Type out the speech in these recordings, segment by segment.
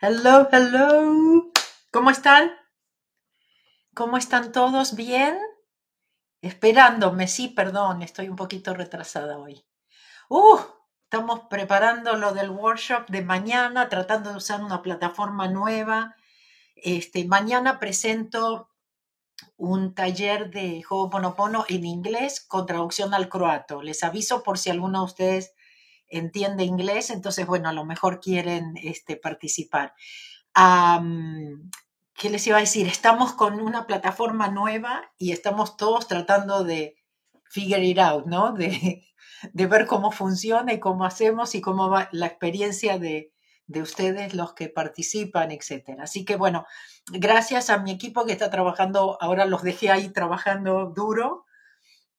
Hello, hello. ¿Cómo están? ¿Cómo están todos? ¿Bien? Esperándome, sí, perdón, estoy un poquito retrasada hoy. Uh, estamos preparando lo del workshop de mañana, tratando de usar una plataforma nueva. Este, mañana presento un taller de Ho'oponopono en inglés con traducción al croato. Les aviso por si alguno de ustedes entiende inglés, entonces, bueno, a lo mejor quieren este, participar. ¿Qué les iba a decir? Estamos con una plataforma nueva y estamos todos tratando de figure it out, ¿no? De, de ver cómo funciona y cómo hacemos y cómo va la experiencia de, de ustedes, los que participan, etcétera. Así que bueno, gracias a mi equipo que está trabajando, ahora los dejé ahí trabajando duro,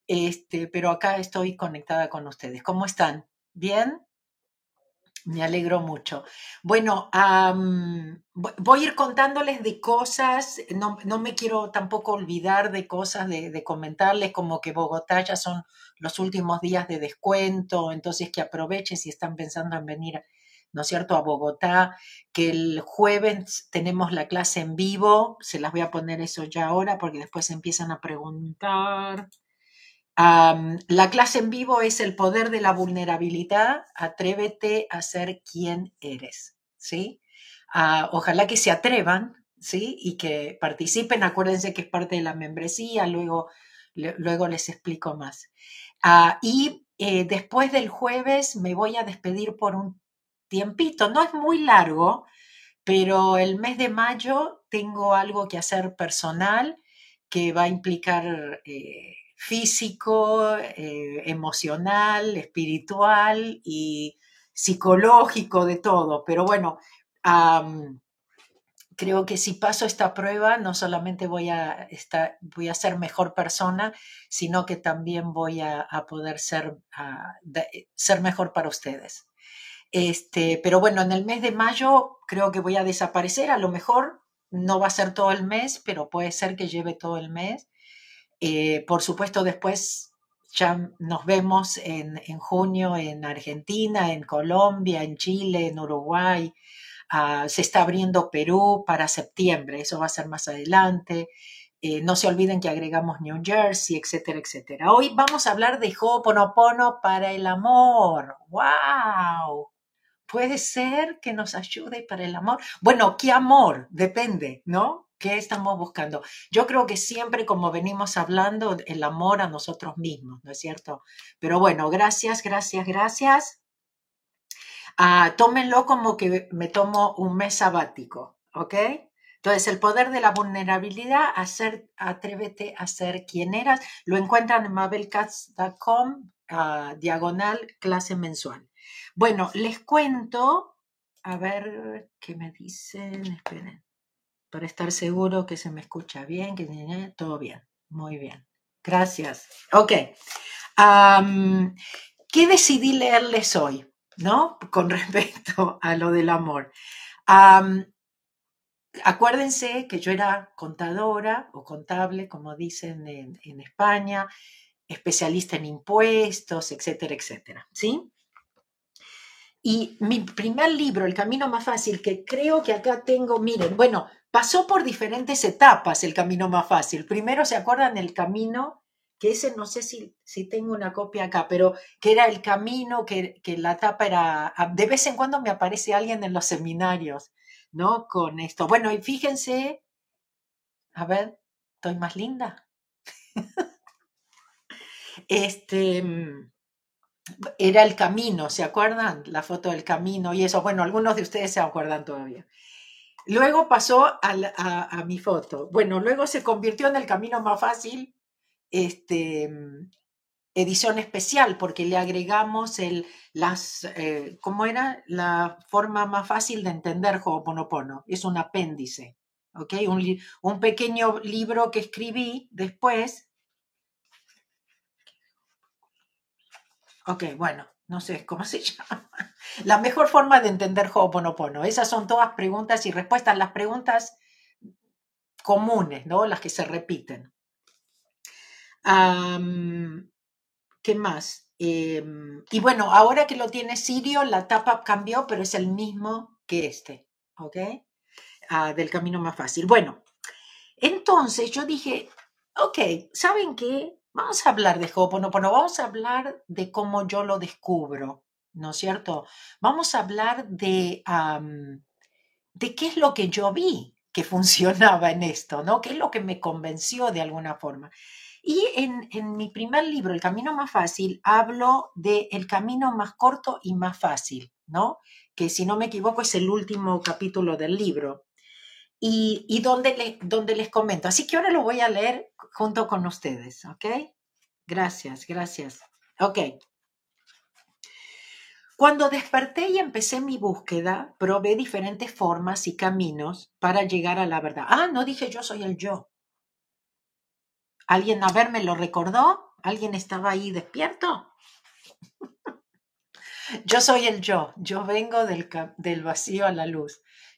este, pero acá estoy conectada con ustedes. ¿Cómo están? ¿Bien? Me alegro mucho. Bueno, voy a ir contándoles de cosas, no, me quiero tampoco olvidar de cosas, de, comentarles como que Bogotá ya son los últimos días de descuento, entonces que aprovechen si están pensando en venir, ¿no es cierto?, a Bogotá, que el jueves tenemos la clase en vivo, se las voy a poner eso ya ahora porque después empiezan a preguntar la clase en vivo es el poder de la vulnerabilidad. Atrévete a ser quien eres, ¿sí? Ah, ojalá que se atrevan, ¿sí? Y que participen. Acuérdense que es parte de la membresía. Luego, luego les explico más. Ah, y eh, después del jueves me voy a despedir por un tiempito. No es muy largo, pero el mes de mayo tengo algo que hacer personal que va a implicar eh, físico, eh, emocional, espiritual y psicológico, de todo. Pero bueno, creo que si paso esta prueba, no solamente voy a, estar, voy a ser mejor persona, sino que también voy a, poder ser, ser mejor para ustedes. Este, pero bueno, en el mes de mayo creo que voy a desaparecer, a lo mejor no va a ser todo el mes, pero puede ser que lleve todo el mes. Eh, por supuesto, después ya nos vemos en, junio en Argentina, en Colombia, en Chile, en Uruguay. Ah, se está abriendo Perú para septiembre, eso va a ser más adelante. Eh, no se olviden que agregamos New Jersey, etcétera, etcétera. Hoy vamos a hablar de Ho'oponopono para el amor. ¡Wow! Puede ser que nos ayude para el amor. Bueno, ¿qué amor? Depende, ¿no? ¿Qué estamos buscando? Yo creo que siempre, como venimos hablando, el amor a nosotros mismos, ¿no es cierto? Pero bueno, gracias, gracias, gracias. Ah, tómenlo como que me tomo un mes sabático, ¿ok? Entonces, el poder de la vulnerabilidad, hacer, atrévete a ser quien eras, lo encuentran en mabelcats.com, ah, diagonal, clase mensual. Bueno, les cuento, a ver qué me dicen, esperen para estar seguro que se me escucha bien, que todo bien. Muy bien. Gracias. Ok. ¿Qué decidí leerles hoy? ¿No? Con respecto a lo del amor. acuérdense que yo era contadora o contable, como dicen en, en España, especialista en impuestos, etcétera, etcétera. ¿Sí? Y mi primer libro, El Camino Más Fácil, que creo que acá tengo, miren, bueno, pasó por diferentes etapas el Camino Más Fácil. Primero, ¿se acuerdan el camino? Que ese no sé si, si tengo una copia acá, pero que era el camino, que, que la etapa era, ah, de vez en cuando me aparece alguien en los seminarios, ¿no? Con esto. Bueno, y fíjense, a ver, ¿estoy más linda? este mm, era el camino, ¿se acuerdan? La foto del camino y eso. Bueno, algunos de ustedes se acuerdan todavía. Luego pasó a, mi foto. Bueno, luego se convirtió en el camino más fácil, este, edición especial, porque le agregamos el, las, eh, ¿cómo era? La forma más fácil de entender Ho'oponopono. Es un apéndice, ¿ok? Un, un pequeño libro que escribí después Ok, bueno, no sé cómo se llama. La mejor forma de entender Ho'oponopono. Esas son todas preguntas y respuestas. Las preguntas comunes, ¿no? Las que se repiten. ¿Qué más? Em, y bueno, ahora que lo tiene Sirio, la tapa cambió, pero es el mismo que este. ¿ok? Ah, del camino más fácil. Bueno, entonces yo dije, ok, ¿saben qué? Vamos a hablar de Ho'oponopono, vamos a hablar de cómo yo lo descubro, ¿no es cierto? Vamos a hablar de, de qué es lo que yo vi que funcionaba en esto, ¿no? ¿Qué es lo que me convenció de alguna forma? Y en, en mi primer libro, El Camino Más Fácil, hablo de el camino más corto y más fácil, ¿no? Que si no me equivoco es el último capítulo del libro. Y, y donde, le, donde les comento. Así que ahora lo voy a leer junto con ustedes, ¿ok? Gracias, gracias. Ok. Cuando desperté y empecé mi búsqueda, probé diferentes formas y caminos para llegar a la verdad. Ah, no dije yo soy el yo. ¿Alguien a ver me lo recordó? ¿Alguien estaba ahí despierto? yo soy el yo. Yo vengo del vacío a la luz.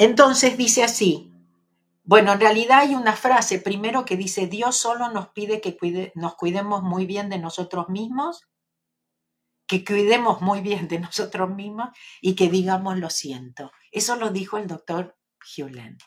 Entonces dice así. Bueno, en realidad hay una frase primero que dice, Dios solo nos pide que nos cuidemos muy bien de nosotros mismos, que cuidemos muy bien de nosotros mismos y que digamos lo siento. Eso lo dijo el doctor Hewlett.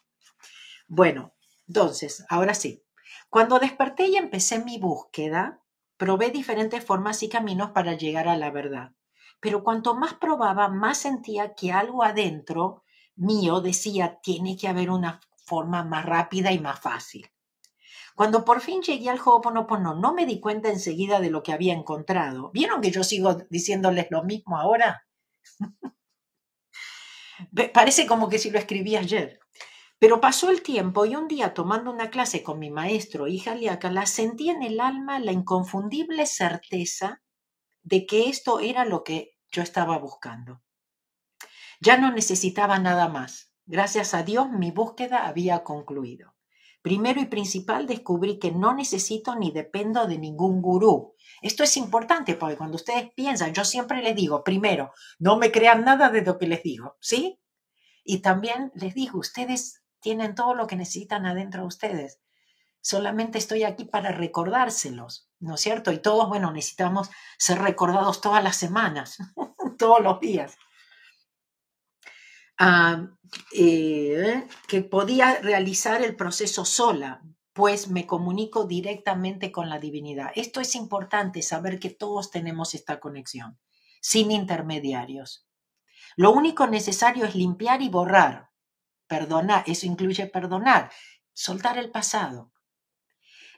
Bueno, entonces, ahora sí. Cuando desperté y empecé mi búsqueda, probé diferentes formas y caminos para llegar a la verdad. Pero cuanto más probaba, más sentía que algo adentro mío decía, tiene que haber una forma más rápida y más fácil. Cuando por fin llegué al Ho'oponopono, no me di cuenta enseguida de lo que había encontrado. ¿Vieron que yo sigo diciéndoles lo mismo ahora? Parece como que si lo escribí ayer. Pero pasó el tiempo y un día tomando una clase con mi maestro, hija la sentí en el alma la inconfundible certeza de que esto era lo que yo estaba buscando. Ya no necesitaba nada más. Gracias a Dios mi búsqueda había concluido. Primero y principal descubrí que no necesito ni dependo de ningún gurú. Esto es importante porque cuando ustedes piensan, yo siempre les digo, primero, no me crean nada de lo que les digo, ¿sí? Y también les digo, ustedes tienen todo lo que necesitan adentro de ustedes. Solamente estoy aquí para recordárselos, ¿no es cierto? Y todos, bueno, necesitamos ser recordados todas las semanas, todos los días. Ah, eh, que podía realizar el proceso sola, pues me comunico directamente con la divinidad. Esto es importante, saber que todos tenemos esta conexión, sin intermediarios. Lo único necesario es limpiar y borrar, perdonar, eso incluye perdonar, soltar el pasado.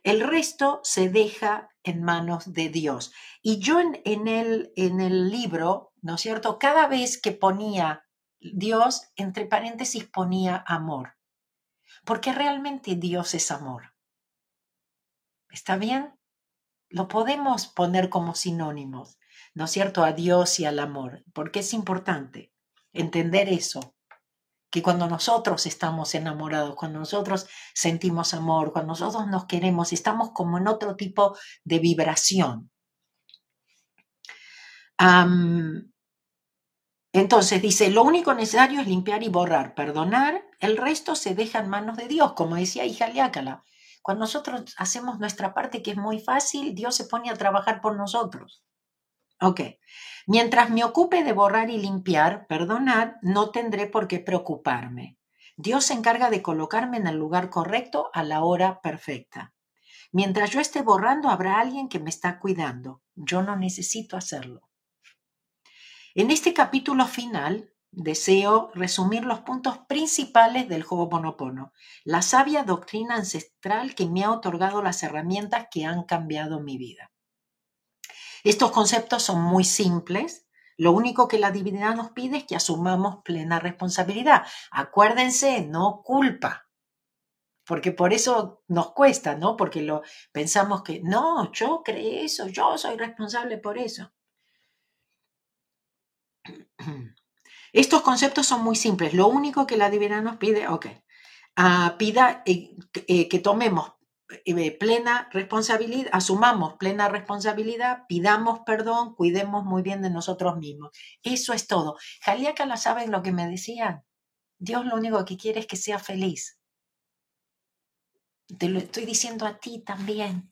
El resto se deja en manos de Dios. Y yo en, el, en el libro, ¿no es cierto? Cada vez que ponía Dios, entre paréntesis ponía amor, porque realmente Dios es amor. ¿Está bien? Lo podemos poner como sinónimos, ¿no es cierto? A Dios y al amor, porque es importante entender eso que cuando nosotros estamos enamorados, cuando nosotros sentimos amor, cuando nosotros nos queremos, estamos como en otro tipo de vibración. Entonces dice, lo único necesario es limpiar y borrar, perdonar, el resto se deja en manos de Dios, como decía hija Liácala. Cuando nosotros hacemos nuestra parte, que es muy fácil, Dios se pone a trabajar por nosotros. Ok. Mientras me ocupe de borrar y limpiar, perdonad, no tendré por qué preocuparme. Dios se encarga de colocarme en el lugar correcto a la hora perfecta. Mientras yo esté borrando, habrá alguien que me está cuidando. Yo no necesito hacerlo. En este capítulo final, deseo resumir los puntos principales del Ho'oponopono, la sabia doctrina ancestral que me ha otorgado las herramientas que han cambiado mi vida. Estos conceptos son muy simples. Lo único que la divinidad nos pide es que asumamos plena responsabilidad. Acuérdense, no culpa. Porque por eso nos cuesta, ¿no? Porque lo pensamos que no, yo creé eso, yo soy responsable por eso. Estos conceptos son muy simples. Lo único que la divina nos pide, ok, uh, pida eh, eh, que tomemos eh, plena responsabilidad, asumamos plena responsabilidad, pidamos perdón, cuidemos muy bien de nosotros mismos. Eso es todo. Jaliaca la saben lo que me decían. Dios lo único que quiere es que sea feliz. Te lo estoy diciendo a ti también.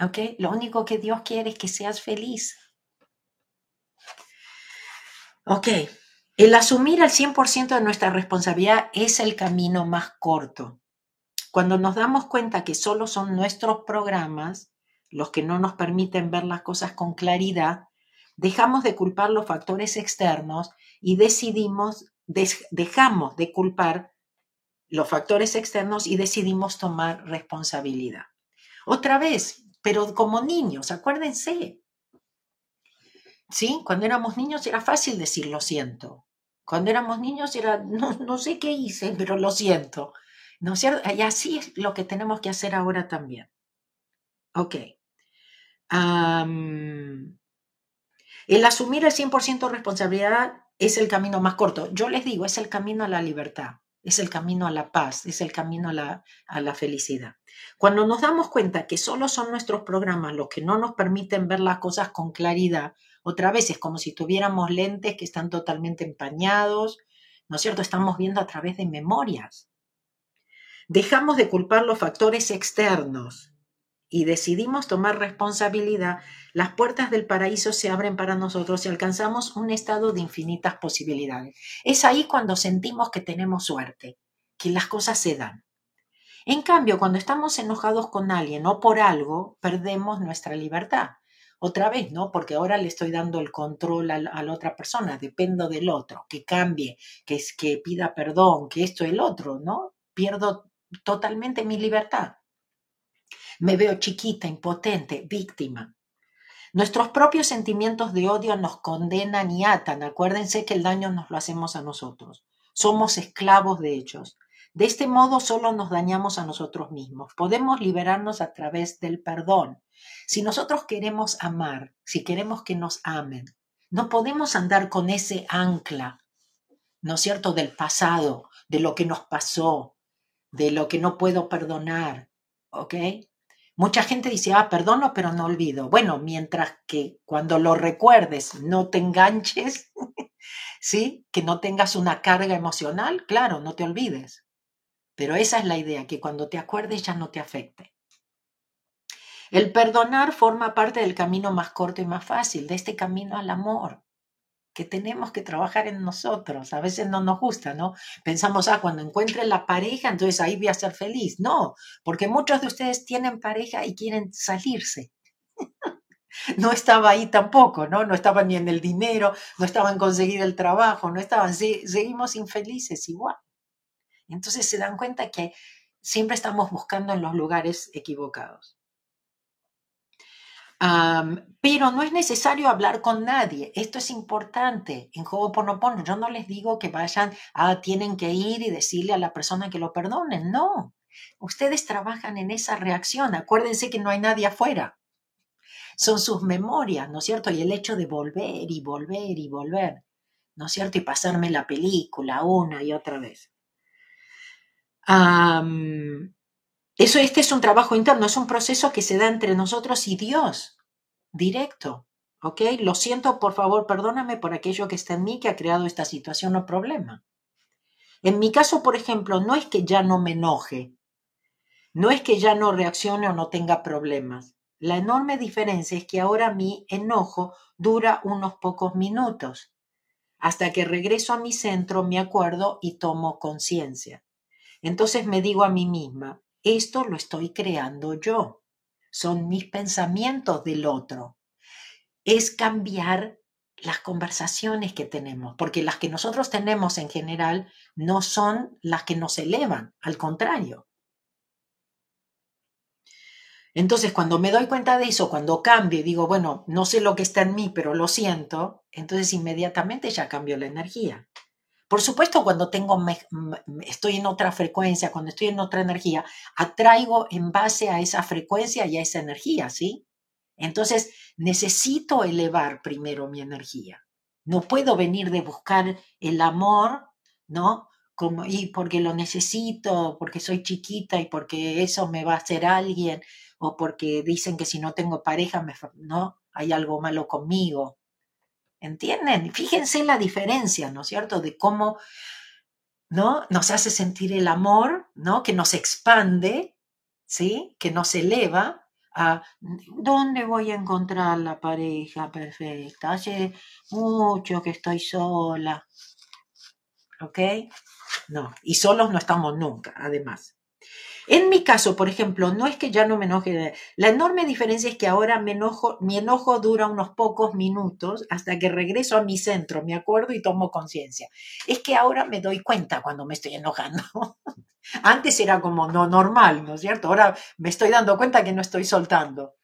¿Ok? Lo único que Dios quiere es que seas feliz. Ok. El asumir el 100% de nuestra responsabilidad es el camino más corto. Cuando nos damos cuenta que solo son nuestros programas los que no nos permiten ver las cosas con claridad, dejamos de culpar los factores externos y decidimos, dejamos de culpar los factores externos y decidimos tomar responsabilidad. Otra vez, pero como niños, acuérdense. ¿Sí? Cuando éramos niños era fácil decir lo siento. Cuando éramos niños era, no, no sé qué hice, pero lo siento. ¿No es cierto? Y así es lo que tenemos que hacer ahora también. Ok. el asumir el 100% responsabilidad es el camino más corto. Yo les digo, es el camino a la libertad, es el camino a la paz, es el camino a la, a la felicidad. Cuando nos damos cuenta que solo son nuestros programas los que no nos permiten ver las cosas con claridad, otra vez es como si tuviéramos lentes que están totalmente empañados, ¿no es cierto? Estamos viendo a través de memorias. Dejamos de culpar los factores externos y decidimos tomar responsabilidad, las puertas del paraíso se abren para nosotros y alcanzamos un estado de infinitas posibilidades. Es ahí cuando sentimos que tenemos suerte, que las cosas se dan. En cambio, cuando estamos enojados con alguien o por algo, perdemos nuestra libertad. Otra vez, ¿no? Porque ahora le estoy dando el control a la, otra persona, dependo del otro, que cambie, que, que pida perdón, que esto el otro, ¿no? Pierdo totalmente mi libertad. Me veo chiquita, impotente, víctima. Nuestros propios sentimientos de odio nos condenan y atan. Acuérdense que el daño nos lo hacemos a nosotros. Somos esclavos de ellos. De este modo solo nos dañamos a nosotros mismos. Podemos liberarnos a través del perdón. Si nosotros queremos amar, si queremos que nos amen, no podemos andar con ese ancla, ¿no es cierto?, del pasado, de lo que nos pasó, de lo que no puedo perdonar, ¿ok? Mucha gente dice, ah, perdono, pero no olvido. Bueno, mientras que cuando lo recuerdes no te enganches, ¿sí? Que no tengas una carga emocional, claro, no te olvides. Pero esa es la idea, que cuando te acuerdes ya no te afecte. El perdonar forma parte del camino más corto y más fácil, de este camino al amor que tenemos que trabajar en nosotros. A veces no nos gusta, ¿no? Pensamos, ah, cuando encuentre la pareja, entonces ahí voy a ser feliz. No, porque muchos de ustedes tienen pareja y quieren salirse. no estaba ahí tampoco, ¿no? No estaban ni en el dinero, no estaban en conseguir el trabajo, no estaban, seguimos infelices igual. Entonces se dan cuenta que siempre estamos buscando en los lugares equivocados pero no es necesario hablar con nadie. Esto es importante. En Ho'oponopono yo no les digo que vayan, ah, tienen que ir y decirle a la persona que lo perdonen. No. Ustedes trabajan en esa reacción. Acuérdense que no hay nadie afuera. Son sus memorias, ¿no es cierto? Y el hecho de volver y volver y volver, ¿no es cierto? Y pasarme la película una y otra vez. Eso, este es un trabajo interno, es un proceso que se da entre nosotros y Dios, directo. ¿Ok? Lo siento, por favor, perdóname por aquello que está en mí que ha creado esta situación o problema. En mi caso, por ejemplo, no es que ya no me enoje, no es que ya no reaccione o no tenga problemas. La enorme diferencia es que ahora mi enojo dura unos pocos minutos, hasta que regreso a mi centro, me acuerdo y tomo conciencia. Entonces me digo a mí misma, esto lo estoy creando yo. Son mis pensamientos del otro. Es cambiar las conversaciones que tenemos, porque las que nosotros tenemos en general no son las que nos elevan, al contrario. Entonces, cuando me doy cuenta de eso, cuando cambio y digo, bueno, no sé lo que está en mí, pero lo siento, entonces inmediatamente ya cambio la energía. Por supuesto, cuando tengo, estoy en otra frecuencia, cuando estoy en otra energía, atraigo en base a esa frecuencia y a esa energía, ¿sí? Entonces, necesito elevar primero mi energía. No puedo venir de buscar el amor, ¿no? Como, y porque lo necesito, porque soy chiquita y porque eso me va a hacer alguien, o porque dicen que si no tengo pareja, me, ¿no? Hay algo malo conmigo. ¿Entienden? Fíjense la diferencia, ¿no es cierto? De cómo, ¿no? Nos hace sentir el amor, ¿no? Que nos expande, ¿sí? Que nos eleva, a dónde voy a encontrar la pareja perfecta. Hace mucho que estoy sola. ¿Ok? No, y solos no estamos nunca, además. En mi caso, por ejemplo, no es que ya no me enoje. La enorme diferencia es que ahora me enojo, mi enojo dura unos pocos minutos hasta que regreso a mi centro, me acuerdo y tomo conciencia. Es que ahora me doy cuenta cuando me estoy enojando. Antes era como no normal, ¿no es cierto? Ahora me estoy dando cuenta que no estoy soltando.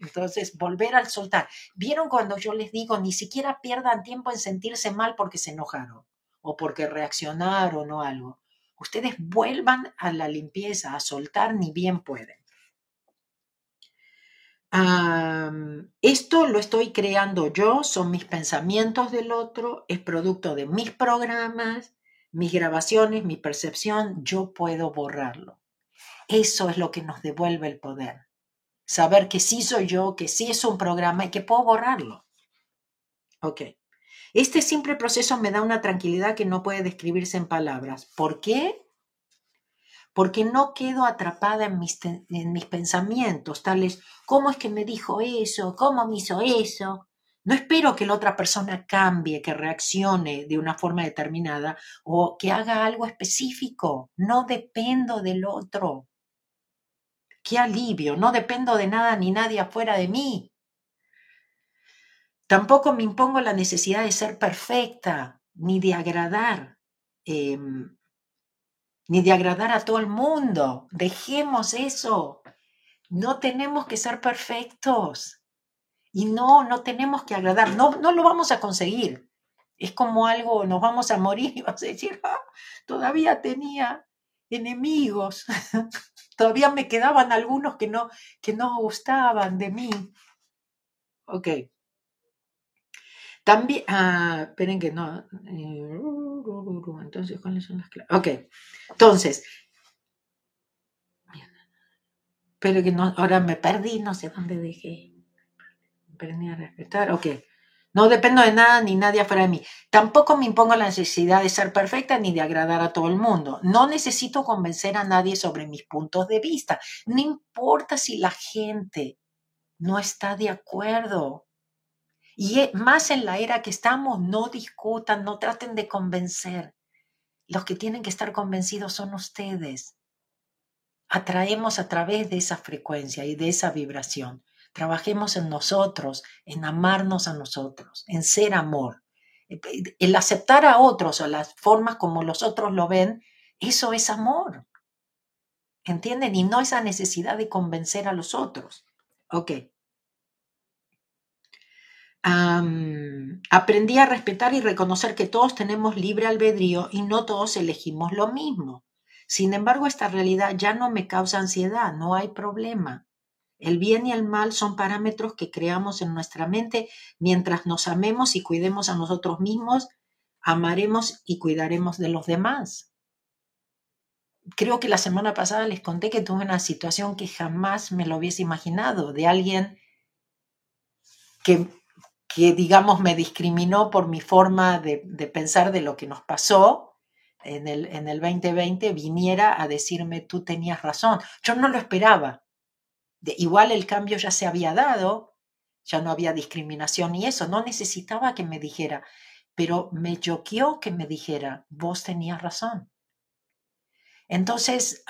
Entonces, volver al soltar. ¿Vieron cuando yo les digo, ni siquiera pierdan tiempo en sentirse mal porque se enojaron o porque reaccionaron o algo? Ustedes vuelvan a la limpieza, a soltar, ni bien pueden. esto lo estoy creando yo, son mis pensamientos del otro, es producto de mis programas, mis grabaciones, mi percepción, yo puedo borrarlo. Eso es lo que nos devuelve el poder. Saber que sí soy yo, que sí es un programa y que puedo borrarlo. Ok. Este simple proceso me da una tranquilidad que no puede describirse en palabras. ¿Por qué? Porque no quedo atrapada en mis, en mis pensamientos, tales, ¿cómo es que me dijo eso? ¿Cómo me hizo eso? No espero que la otra persona cambie, que reaccione de una forma determinada o que haga algo específico. No dependo del otro. Qué alivio, no dependo de nada ni nadie afuera de mí. Tampoco me impongo la necesidad de ser perfecta, ni de agradar, em, ni de agradar a todo el mundo. Dejemos eso. No tenemos que ser perfectos. Y no, no tenemos que agradar. No, no lo vamos a conseguir. Es como algo, nos vamos a morir y vas a decir, ah, todavía tenía enemigos. todavía me quedaban algunos que no, que no gustaban de mí. Ok. También, ah, esperen que no. Eh, entonces, ¿cuáles son las claves? Ok, entonces. Pero que no, ahora me perdí, no sé dónde dejé. Aprendí a respetar, ok. No dependo de nada ni nadie afuera de mí. Tampoco me impongo la necesidad de ser perfecta ni de agradar a todo el mundo. No necesito convencer a nadie sobre mis puntos de vista. No importa si la gente no está de acuerdo. Y más en la era que estamos, no discutan, no traten de convencer. Los que tienen que estar convencidos son ustedes. Atraemos a través de esa frecuencia y de esa vibración. Trabajemos en nosotros, en amarnos a nosotros, en ser amor. E, el aceptar a otros o las formas como los otros lo ven, eso es amor. ¿Entienden? Y no esa necesidad de convencer a los otros. Ok aprendí a respetar y reconocer que todos tenemos libre albedrío y no todos elegimos lo mismo. Sin embargo, esta realidad ya no me causa ansiedad, no hay problema. El bien y el mal son parámetros que creamos en nuestra mente mientras nos amemos y cuidemos a nosotros mismos, amaremos y cuidaremos de los demás. Creo que la semana pasada les conté que tuve una situación que jamás me lo hubiese imaginado, de alguien que que, digamos, me discriminó por mi forma de, pensar de lo que nos pasó en el, en el 2020, viniera a decirme, tú tenías razón. Yo no lo esperaba. De, igual el cambio ya se había dado, ya no había discriminación y eso, no necesitaba que me dijera, pero me choqueó que me dijera, vos tenías razón. Entonces,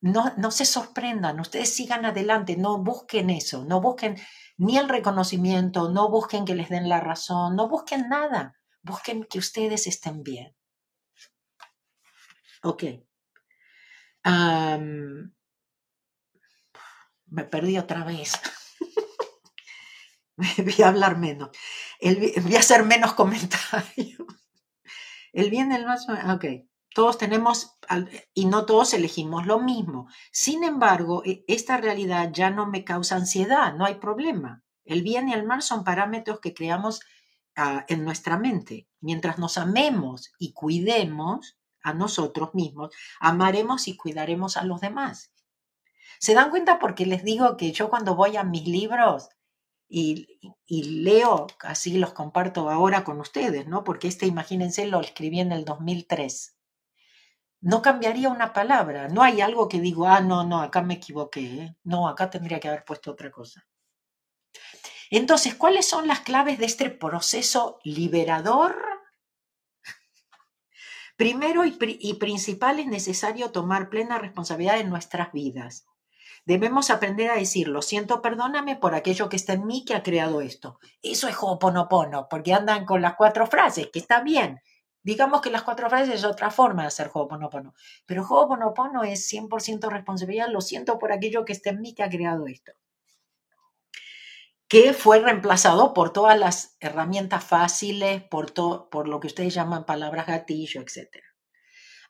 no, no se sorprendan, ustedes sigan adelante, no busquen eso, no busquen ni el reconocimiento, no busquen que les den la razón, no busquen nada, busquen que ustedes estén bien. Ok. me perdí otra vez. voy a hablar menos. voy a hacer menos comentarios. El bien, el más. Ok. Todos tenemos, y no todos elegimos lo mismo. Sin embargo, e, esta realidad ya no me causa ansiedad, no hay problema. El bien y el mal son parámetros que creamos ah, en nuestra mente. Mientras nos amemos y cuidemos a nosotros mismos, amaremos y cuidaremos a los demás. ¿Se dan cuenta? Porque les digo que yo cuando voy a mis libros y, leo, así los comparto ahora con ustedes, ¿no? Porque este, imagínense, lo escribí en el 2003. No cambiaría una palabra, no hay algo que digo, ah, no, no, acá me equivoqué, ¿eh? no, acá tendría que haber puesto otra cosa. Entonces, ¿cuáles son las claves de este proceso liberador? Primero y, principal es necesario tomar plena responsabilidad en nuestras vidas. Debemos aprender a decir, lo siento, perdóname por aquello que está en mí que ha creado esto. Eso es Ho'oponopono, porque andan con las cuatro frases, que está bien. Digamos que las cuatro frases es otra forma de hacer Ho'oponopono. Pero Ho'oponopono es 100% responsabilidad, lo siento por aquello que está en mí que ha creado esto. Que fue reemplazado por todas las herramientas fáciles, por, por lo que ustedes llaman palabras gatillo, etcétera.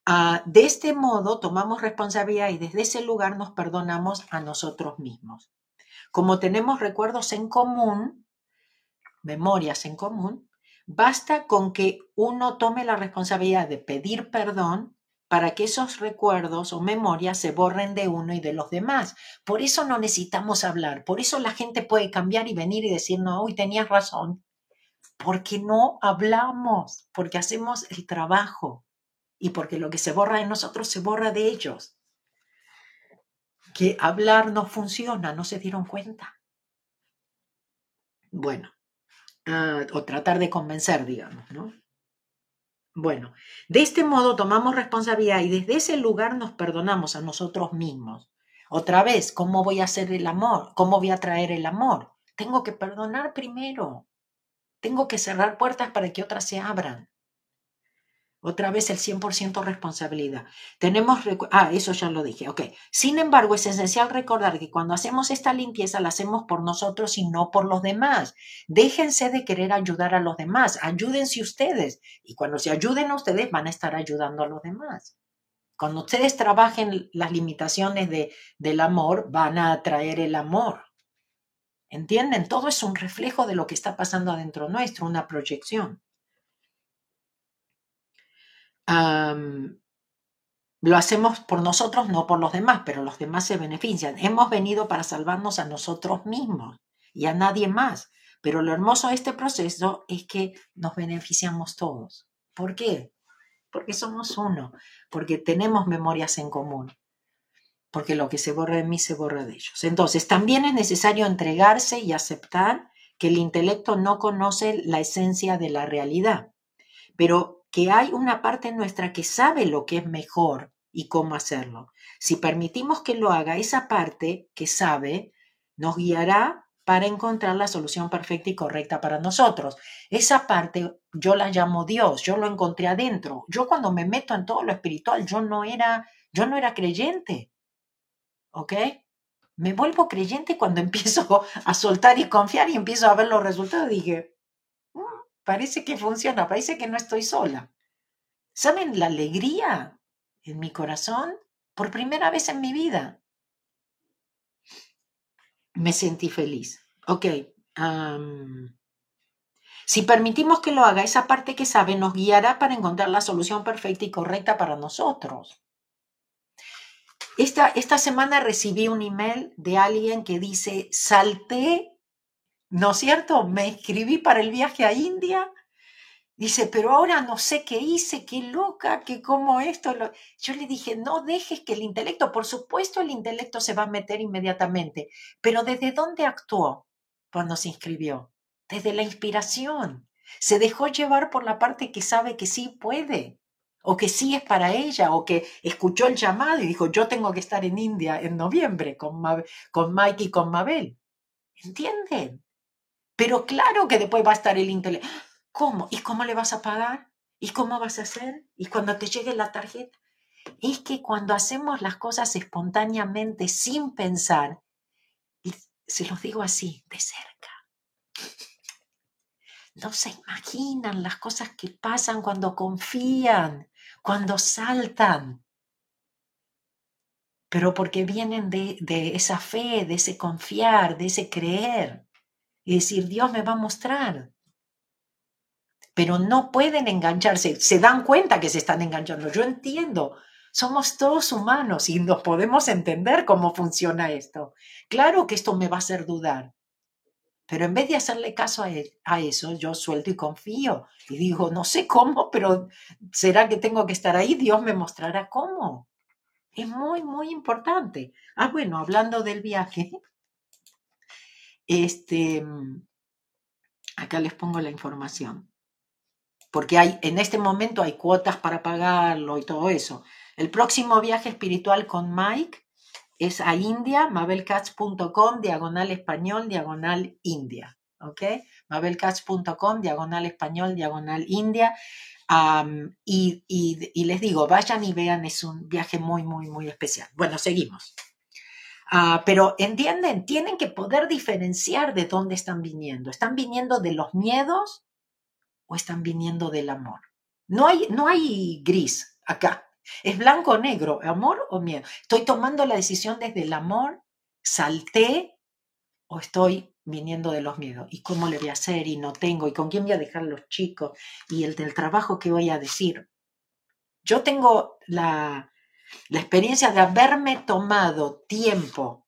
Ah, de este modo tomamos responsabilidad y desde ese lugar nos perdonamos a nosotros mismos. Como tenemos recuerdos en común, memorias en común, basta con que uno tome la responsabilidad de pedir perdón para que esos recuerdos o memorias se borren de uno y de los demás. Por eso no necesitamos hablar, por eso la gente puede cambiar y venir y decir, no, hoy tenías razón, porque no hablamos, porque hacemos el trabajo y porque lo que se borra de nosotros se borra de ellos. Que hablar no funciona, no se dieron cuenta. Bueno, ah, o tratar de convencer, digamos, ¿no? Bueno, de este modo tomamos responsabilidad y desde ese lugar nos perdonamos a nosotros mismos. Otra vez, ¿cómo voy a hacer el amor? ¿Cómo voy a traer el amor? Tengo que perdonar primero. Tengo que cerrar puertas para que otras se abran. Otra vez el 100% responsabilidad. Tenemos, ah, eso ya lo dije, ok. Sin embargo, es esencial recordar que cuando hacemos esta limpieza la hacemos por nosotros y no por los demás. Déjense de querer ayudar a los demás, ayúdense ustedes. Y cuando se ayuden a ustedes van a estar ayudando a los demás. Cuando ustedes trabajen las limitaciones de, del amor, van a atraer el amor. ¿Entienden? Todo es un reflejo de lo que está pasando adentro nuestro, una proyección lo hacemos por nosotros, no por los demás, pero los demás se benefician. Hemos venido para salvarnos a nosotros mismos y a nadie más. Pero lo hermoso de este proceso es que nos beneficiamos todos. ¿Por qué? Porque somos uno, porque tenemos memorias en común, porque lo que se borra de mí se borra de ellos. Entonces, también es necesario entregarse y aceptar que el intelecto no conoce la esencia de la realidad, pero que hay una parte nuestra que sabe lo que es mejor y cómo hacerlo. Si permitimos que lo haga, esa parte que sabe nos guiará para encontrar la solución perfecta y correcta para nosotros. Esa parte yo la llamo Dios, yo lo encontré adentro. Yo cuando me meto en todo lo espiritual, yo no era, yo no era creyente. ¿Ok? Me vuelvo creyente cuando empiezo a soltar y confiar y empiezo a ver los resultados. Dije, parece que funciona, parece que no estoy sola. ¿Saben la alegría en mi corazón? Por primera vez en mi vida. Me sentí feliz. Ok. si permitimos que lo haga, esa parte que sabe nos guiará para encontrar la solución perfecta y correcta para nosotros. Esta, esta semana recibí un email de alguien que dice, salté ¿No es cierto? Me inscribí para el viaje a India. Dice, pero ahora no sé qué hice, qué loca, qué cómo esto. Yo le dije, no dejes que el intelecto, por supuesto el intelecto se va a meter inmediatamente, pero ¿desde dónde actuó cuando se inscribió? Desde la inspiración. Se dejó llevar por la parte que sabe que sí puede, o que sí es para ella, o que escuchó el llamado y dijo, yo tengo que estar en India en noviembre con, con Mike y con Mabel. ¿Entienden? Pero claro que después va a estar el intelecto. ¿Cómo? ¿Y cómo le vas a pagar? ¿Y cómo vas a hacer? ¿Y cuando te llegue la tarjeta? Es que cuando hacemos las cosas espontáneamente, sin pensar, se los digo así, de cerca, no se imaginan las cosas que pasan cuando confían, cuando saltan. Pero porque vienen de, de esa fe, de ese confiar, de ese creer y decir, Dios me va a mostrar. pero no pueden engancharse. Se dan cuenta que se están enganchando. Yo entiendo. Somos todos humanos y nos podemos entender cómo funciona esto. Claro que esto me va a hacer dudar, pero en vez de hacerle caso a, e, a, eso, yo suelto y confío. Y digo, no sé cómo, pero ¿será que tengo que estar ahí? Dios me mostrará cómo. Es muy, muy importante. Ah, bueno, hablando del viaje, este, acá les pongo la información. Porque hay, en este momento hay cuotas para pagarlo y todo eso. El próximo viaje espiritual con Mike es a India, mabelcats.com, diagonal español, diagonal India. ¿Ok? mabelcats.com, diagonal español, diagonal India. y, les digo, vayan y vean, es un viaje muy, muy, muy especial. Bueno, seguimos. Ah, pero entienden, tienen que poder diferenciar de dónde están viniendo. ¿Están viniendo de los miedos o están viniendo del amor? No hay, no hay gris acá. Es blanco o negro, amor o miedo. Estoy tomando la decisión desde el amor, salté o estoy viniendo de los miedos. ¿Y cómo le voy a hacer? Y no tengo. ¿Y con quién voy a dejar los chicos? Y el del trabajo que voy a decir. Yo tengo la, la experiencia de haberme tomado tiempo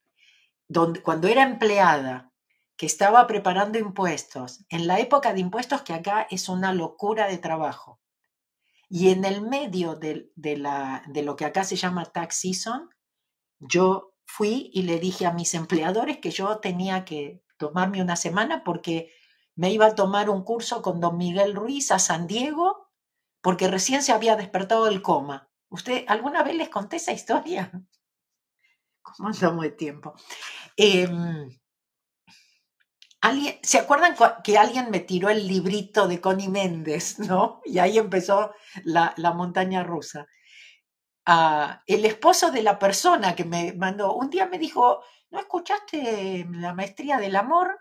donde, cuando era empleada, que estaba preparando impuestos, en la época de impuestos que acá es una locura de trabajo. Y en el medio de, la, de lo que acá se llama tax season, yo fui y le dije a mis empleadores que yo tenía que tomarme una semana porque me iba a tomar un curso con don Miguel Ruiz a San Diego porque recién se había despertado del coma. ¿Usted alguna vez les conté esa historia? ¿Cómo andamos de tiempo? Em, ¿Se acuerdan que alguien me tiró el librito de Connie Méndez, no? Y ahí empezó la, montaña rusa. Ah, el esposo de la persona que me mandó, un día me dijo, ¿no escuchaste la maestría del amor?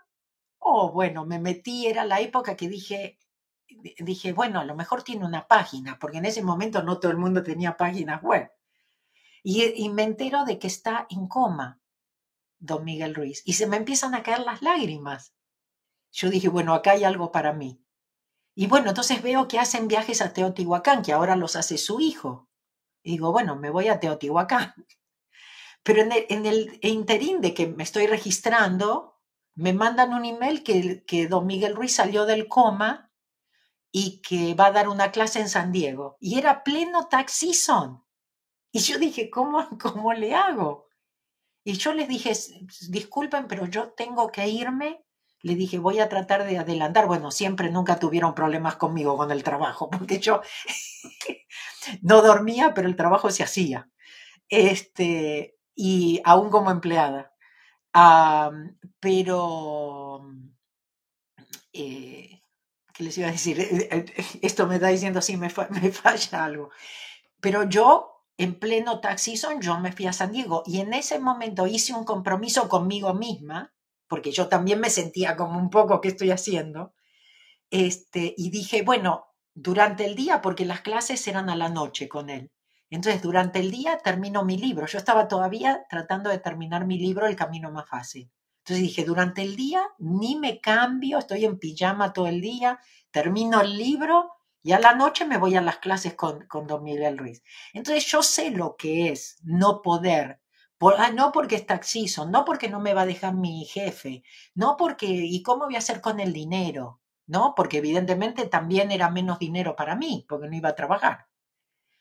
Oh, bueno, me metí, era la época que dije, dije, bueno, a lo mejor tiene una página, porque en ese momento no todo el mundo tenía páginas web. Y, y me entero de que está en coma, don Miguel Ruiz, y se me empiezan a caer las lágrimas yo dije, bueno, acá hay algo para mí. Y bueno, entonces veo que hacen viajes a Teotihuacán, que ahora los hace su hijo. Y digo, bueno, me voy a Teotihuacán. Pero en el, en el interín de que me estoy registrando, me mandan un email que, que don Miguel Ruiz salió del coma y que va a dar una clase en San Diego. Y era pleno tax season. Y yo dije, ¿cómo, cómo le hago? Y yo les dije, disculpen, pero yo tengo que irme le dije, voy a tratar de adelantar. Bueno, siempre nunca tuvieron problemas conmigo con el trabajo, porque yo no dormía, pero el trabajo se hacía. Este, y aún como empleada. pero, eh, ¿qué les iba a decir? Eh, eh, esto me está diciendo, sí, me, falla algo. Pero yo, en pleno taxi yo me fui a San Diego y en ese momento hice un compromiso conmigo misma porque yo también me sentía como un poco, ¿qué estoy haciendo? Este, y dije, bueno, durante el día, porque las clases eran a la noche con él. Entonces, durante el día termino mi libro. Yo estaba todavía tratando de terminar mi libro El Camino Más Fácil. Entonces dije, durante el día ni me cambio, estoy en pijama todo el día, termino el libro y a la noche me voy a las clases con, con don Miguel Ruiz. Entonces yo sé lo que es no poder Ah, no porque es taxizo, no porque no me va a dejar mi jefe, no porque, ¿y cómo voy a hacer con el dinero? ¿No? Porque evidentemente también era menos dinero para mí, porque no iba a trabajar.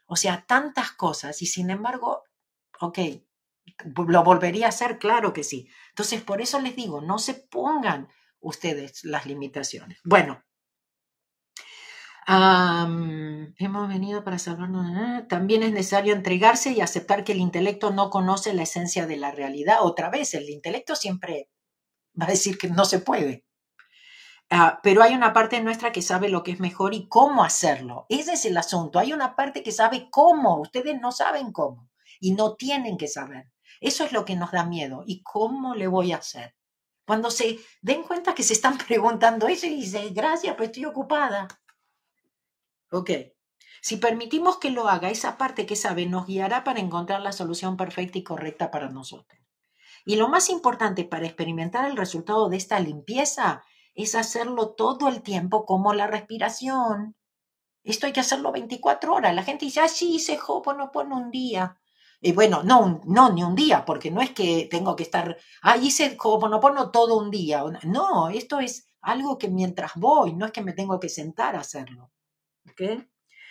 O sea, tantas cosas y sin embargo, ok, ¿lo volvería a hacer? Claro que sí. Entonces, por eso les digo, no se pongan ustedes las limitaciones. Bueno, hemos venido para salvarnos. También es necesario entregarse y aceptar que el intelecto no conoce la esencia de la realidad. Otra vez, el intelecto siempre va a decir que no se puede. Ah, pero hay una parte nuestra que sabe lo que es mejor y cómo hacerlo. Ese es el asunto. Hay una parte que sabe cómo. Ustedes no saben cómo y no tienen que saber. Eso es lo que nos da miedo. ¿Y cómo le voy a hacer? Cuando se den cuenta que se están preguntando eso y dicen, gracias, pues estoy ocupada. Ok. Si permitimos que lo haga, esa parte que sabe nos guiará para encontrar la solución perfecta y correcta para nosotros. Y lo más importante para experimentar el resultado de esta limpieza es hacerlo todo el tiempo como la respiración. Esto hay que hacerlo 24 horas. La gente dice, ah, sí, hice Ho'oponopono un día. Y bueno, no, no, ni un día, porque no es que tengo que estar, ah, hice Ho'oponopono todo un día. No, esto es algo que mientras voy, no es que me tengo que sentar a hacerlo. ¿Ok?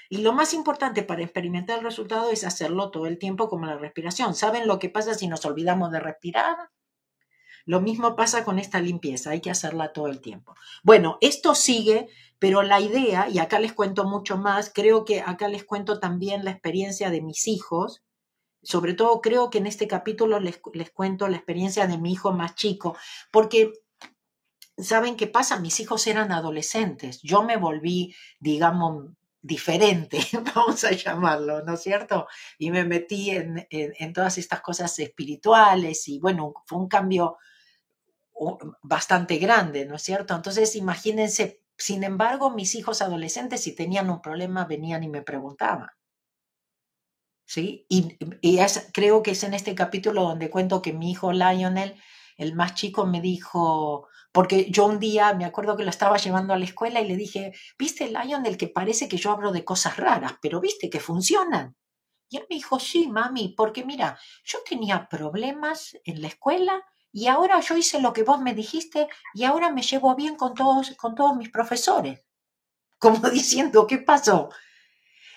Y lo más importante para experimentar el resultado es hacerlo todo el tiempo como la respiración. ¿Saben lo que pasa si nos olvidamos de respirar? Lo mismo pasa con esta limpieza, hay que hacerla todo el tiempo. Bueno, esto sigue, pero la idea, y acá les cuento mucho más, creo que acá les cuento también la experiencia de mis hijos, sobre todo creo que en este capítulo les, les cuento la experiencia de mi hijo más chico, porque ¿saben qué pasa? Mis hijos eran adolescentes, yo me volví, digamos, diferente, vamos a llamarlo, ¿no es cierto? Y me metí en, en, todas estas cosas espirituales y bueno, fue un cambio bastante grande, ¿no es cierto? Entonces, imagínense, sin embargo, mis hijos adolescentes, si tenían un problema, venían y me preguntaban. ¿Sí? Y, y creo que es en este capítulo donde cuento que mi hijo Lionel, el más chico, me dijo, porque yo un día me acuerdo que lo estaba llevando a la escuela y le dije, ¿viste Lionel que parece que yo hablo de cosas raras, pero viste que funcionan? Y él me dijo, sí, mami, porque mira, yo tenía problemas en la escuela y ahora yo hice lo que vos me dijiste y ahora me llevo bien con todos, con todos mis profesores. Como diciendo, ¿qué pasó?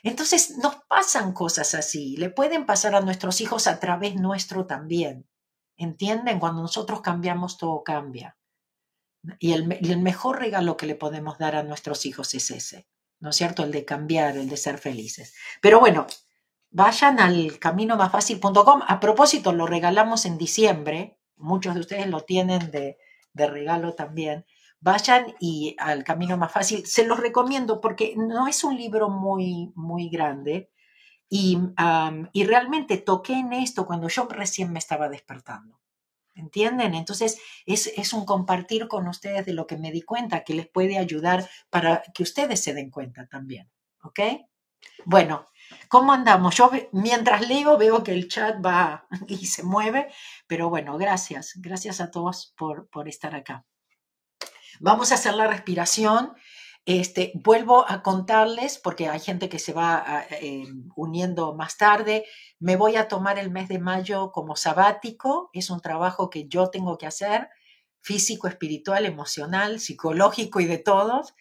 Entonces nos pasan cosas así, le pueden pasar a nuestros hijos a través nuestro también. ¿Entienden? Cuando nosotros cambiamos, todo cambia. Y el, el, mejor regalo que le podemos dar a nuestros hijos es ese, ¿no es cierto? El de cambiar, el de ser felices. Pero bueno, vayan al caminomafacil.com. A propósito, lo regalamos en diciembre, muchos de ustedes lo tienen de, regalo también, vayan y al camino más fácil. Se los recomiendo porque no es un libro muy, muy grande y, y realmente toqué en esto cuando yo recién me estaba despertando. ¿Entienden? Entonces es, es, un compartir con ustedes de lo que me di cuenta que les puede ayudar para que ustedes se den cuenta también. ¿Ok? Bueno, ¿Cómo andamos? Yo mientras leo veo que el chat va y se mueve, pero bueno, gracias, gracias a todos por, por estar acá. Vamos a hacer la respiración. Este, vuelvo a contarles, porque hay gente que se va eh, uniendo más tarde, me voy a tomar el mes de mayo como sabático, es un trabajo que yo tengo que hacer, físico, espiritual, emocional, psicológico y de todos.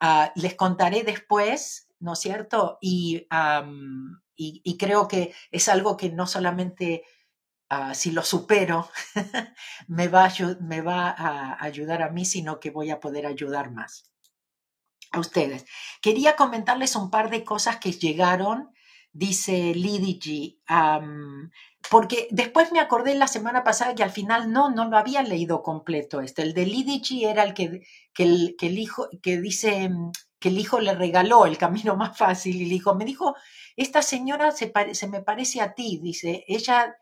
Ah, les contaré después ¿no es cierto? Y, y, creo que es algo que no solamente ah, si lo supero me, va a, me va a ayudar a mí, sino que voy a poder ayudar más a ustedes. Quería comentarles un par de cosas que llegaron, dice Lidigi, porque después me acordé la semana pasada que al final no, no lo había leído completo este. El de Lidigi era el que, que, el, que, el hijo, que dice que el hijo le regaló el camino más fácil y le dijo, me dijo, esta señora se, se me parece a ti, dice, ella,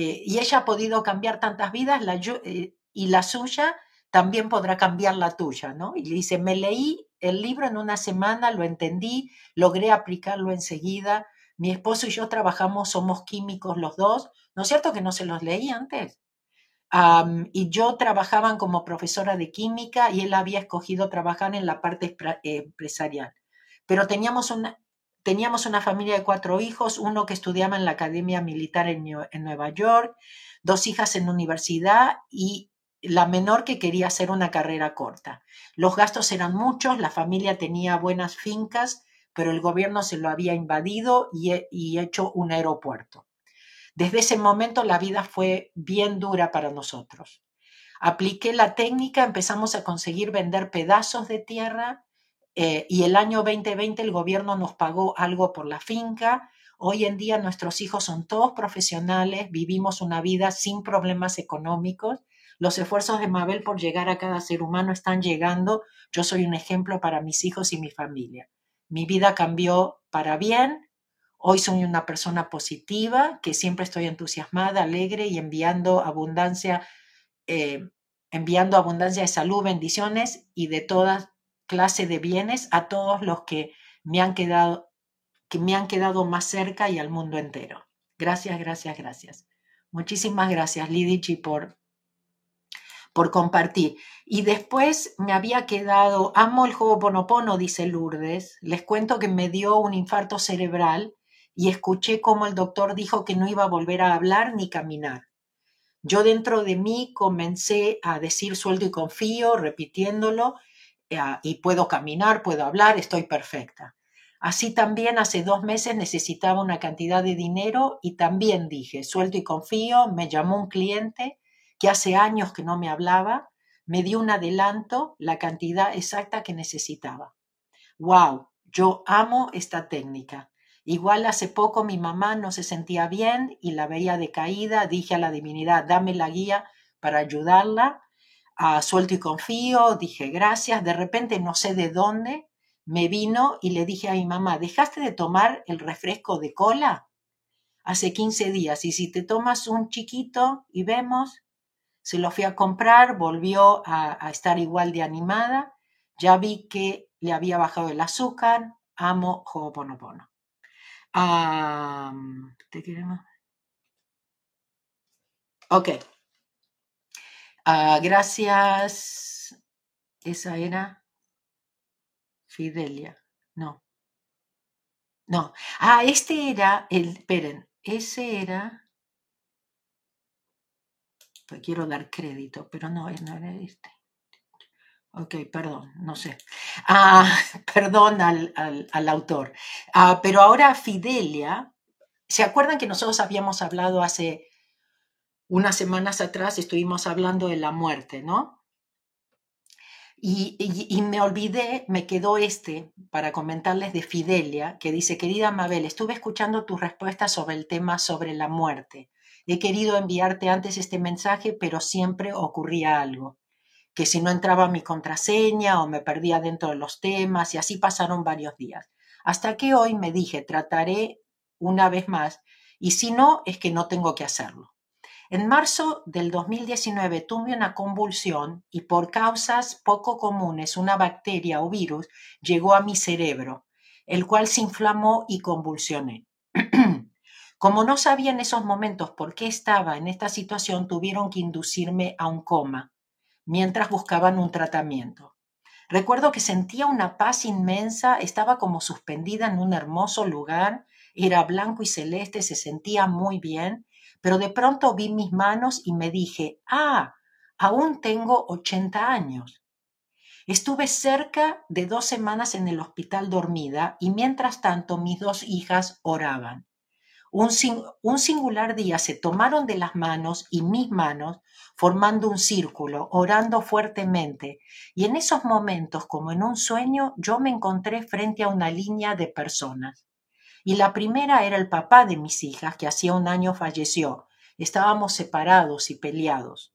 eh, y ella ha podido cambiar tantas vidas eh, y la suya también podrá cambiar la tuya, ¿no? Y le dice, me leí el libro en una semana, lo entendí, logré aplicarlo enseguida, mi esposo y yo trabajamos, somos químicos los dos, ¿no es cierto que no se los leí antes? y yo trabajaba como profesora de química y él había escogido trabajar en la parte empresarial. Pero teníamos una, teníamos una familia de cuatro hijos, uno que estudiaba en la Academia Militar en, en Nueva York, dos hijas en universidad y la menor que quería hacer una carrera corta. Los gastos eran muchos, la familia tenía buenas fincas, pero el gobierno se lo había invadido y, y hecho un aeropuerto. Desde ese momento la vida fue bien dura para nosotros. Apliqué la técnica, empezamos a conseguir vender pedazos de tierra eh, y el año 2020 el gobierno nos pagó algo por la finca. Hoy en día nuestros hijos son todos profesionales, vivimos una vida sin problemas económicos. Los esfuerzos de Mabel por llegar a cada ser humano están llegando. Yo soy un ejemplo para mis hijos y mi familia. Mi vida cambió para bien Hoy soy una persona positiva, que siempre estoy entusiasmada, alegre y enviando abundancia, eh, enviando abundancia de salud, bendiciones y de toda clase de bienes a todos los que me han quedado, que me han quedado más cerca y al mundo entero. Gracias, gracias, gracias. Muchísimas gracias, Lidici, por, por compartir. Y después me había quedado, amo el Ho'oponopono, dice Lourdes. Les cuento que me dio un infarto cerebral y escuché cómo el doctor dijo que no iba a volver a hablar ni caminar. Yo dentro de mí comencé a decir sueldo y confío, repitiéndolo, y puedo caminar, puedo hablar, estoy perfecta. Así también hace dos meses necesitaba una cantidad de dinero y también dije, suelto y confío, me llamó un cliente que hace años que no me hablaba, me dio un adelanto, la cantidad exacta que necesitaba. ¡Wow! Yo amo esta técnica. Igual hace poco mi mamá no se sentía bien y la veía decaída, dije a la divinidad, dame la guía para ayudarla. A suelto y confío, dije gracias, de repente no sé de dónde, me vino y le dije a mi mamá, ¿dejaste de tomar el refresco de cola? Hace 15 días, y si te tomas un chiquito y vemos, se lo fui a comprar, volvió a, estar igual de animada, ya vi que le había bajado el azúcar, amo Ho'oponopono. ¿Te queremos? Ok. Ah, gracias. Esa era Fidelia. No. No. Ah, este era el. Esperen. Ese era. Pues quiero dar crédito, pero no, no era este. Ok, perdón, no sé. Ah, perdón al, al, autor. Ah, pero ahora Fidelia, ¿se acuerdan que nosotros habíamos hablado hace unas semanas atrás, estuvimos hablando de la muerte, ¿no? Y, me olvidé, me quedó este para comentarles de Fidelia, que dice, querida Mabel, estuve escuchando tus respuestas sobre el tema sobre la muerte. He querido enviarte antes este mensaje, pero siempre ocurría algo que si no entraba mi contraseña o me perdía dentro de los temas y así pasaron varios días. Hasta que hoy me dije, trataré una vez más y si no, es que no tengo que hacerlo. En marzo del 2019 tuve una convulsión y por causas poco comunes una bacteria o virus llegó a mi cerebro, el cual se inflamó y convulsioné. Como no sabía en esos momentos por qué estaba en esta situación, tuvieron que inducirme a un coma mientras buscaban un tratamiento. Recuerdo que sentía una paz inmensa, estaba como suspendida en un hermoso lugar, era blanco y celeste, se sentía muy bien, pero de pronto vi mis manos y me dije, ah, aún tengo 80 años. Estuve cerca de dos semanas en el hospital dormida y mientras tanto mis dos hijas oraban. Un, un, singular día se tomaron de las manos y mis manos formando un círculo, orando fuertemente. Y en esos momentos, como en un sueño, yo me encontré frente a una línea de personas. Y la primera era el papá de mis hijas, que hacía un año falleció. Estábamos separados y peleados.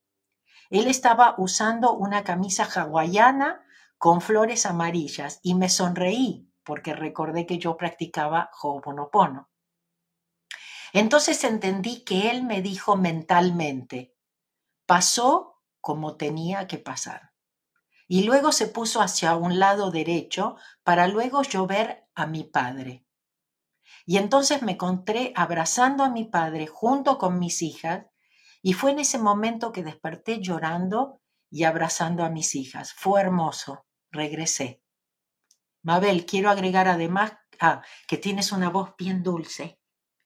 Él estaba usando una camisa hawaiana con flores amarillas y me sonreí porque recordé que yo practicaba Ho'oponopono. Entonces entendí que él me dijo mentalmente, pasó como tenía que pasar. Y luego se puso hacia un lado derecho para luego yo ver a mi padre. Y entonces me encontré abrazando a mi padre junto con mis hijas y fue en ese momento que desperté llorando y abrazando a mis hijas. Fue hermoso. Regresé. Mabel, quiero agregar además ah, que tienes una voz bien dulce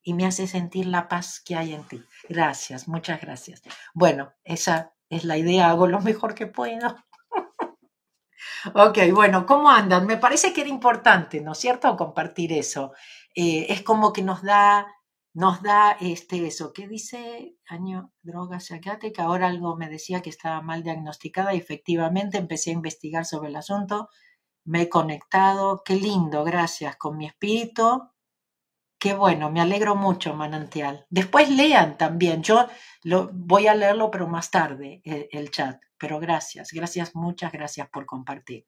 y me hace sentir la paz que hay en ti. Gracias, muchas gracias. Bueno, esa es la idea, hago lo mejor que puedo. ok, bueno, ¿cómo andan? Me parece que era importante, ¿no es cierto?, compartir eso. Eh, es como que nos da, nos da este, eso. ¿Qué dice? Año droga psiquiátrica. Ahora algo me decía que estaba mal diagnosticada y efectivamente empecé a investigar sobre el asunto. Me he conectado. Qué lindo, gracias. Con mi espíritu Qué bueno, me alegro mucho, Manantial. Después lean también. Yo lo, voy a leerlo, pero más tarde, eh, el, chat. Pero gracias, gracias, muchas gracias por compartir.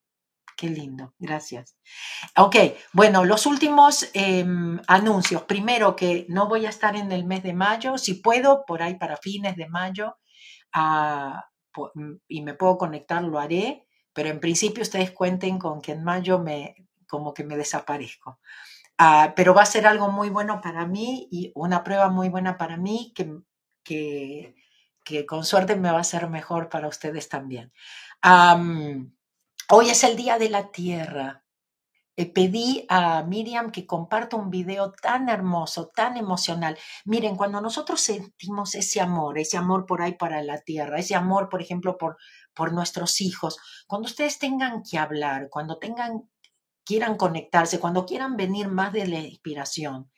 Qué lindo, gracias. Ok, bueno, los últimos em, anuncios. Primero que no voy a estar en el mes de mayo. Si puedo, por ahí para fines de mayo, ah, y me puedo conectar, lo haré. Pero en principio ustedes cuenten con que en mayo me, como que me desaparezco. Ah, pero va a ser algo muy bueno para mí y una prueba muy buena para mí que, que con suerte me va a ser mejor para ustedes también. Hoy es el Día de la Tierra. Eh, pedí a Miriam que comparta un video tan hermoso, tan emocional. Miren, cuando nosotros sentimos ese amor, ese amor por ahí para la tierra, ese amor, por ejemplo, por, por nuestros hijos, cuando ustedes tengan que hablar, cuando tengan, quieran conectarse, cuando quieran venir más de la inspiración,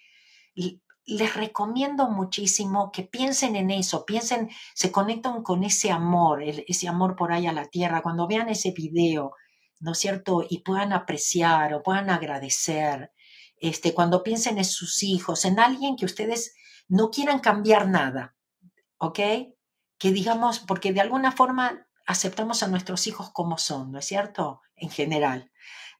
les recomiendo muchísimo que piensen en eso, piensen, se conectan con ese amor, ese amor por ahí a la tierra, cuando vean ese video, ¿no es cierto? Y puedan apreciar o puedan agradecer, este, cuando piensen en sus hijos, en alguien que ustedes no quieran cambiar nada, ¿ok? Que digamos, porque de alguna forma aceptamos a nuestros hijos como son, ¿no es cierto? En general.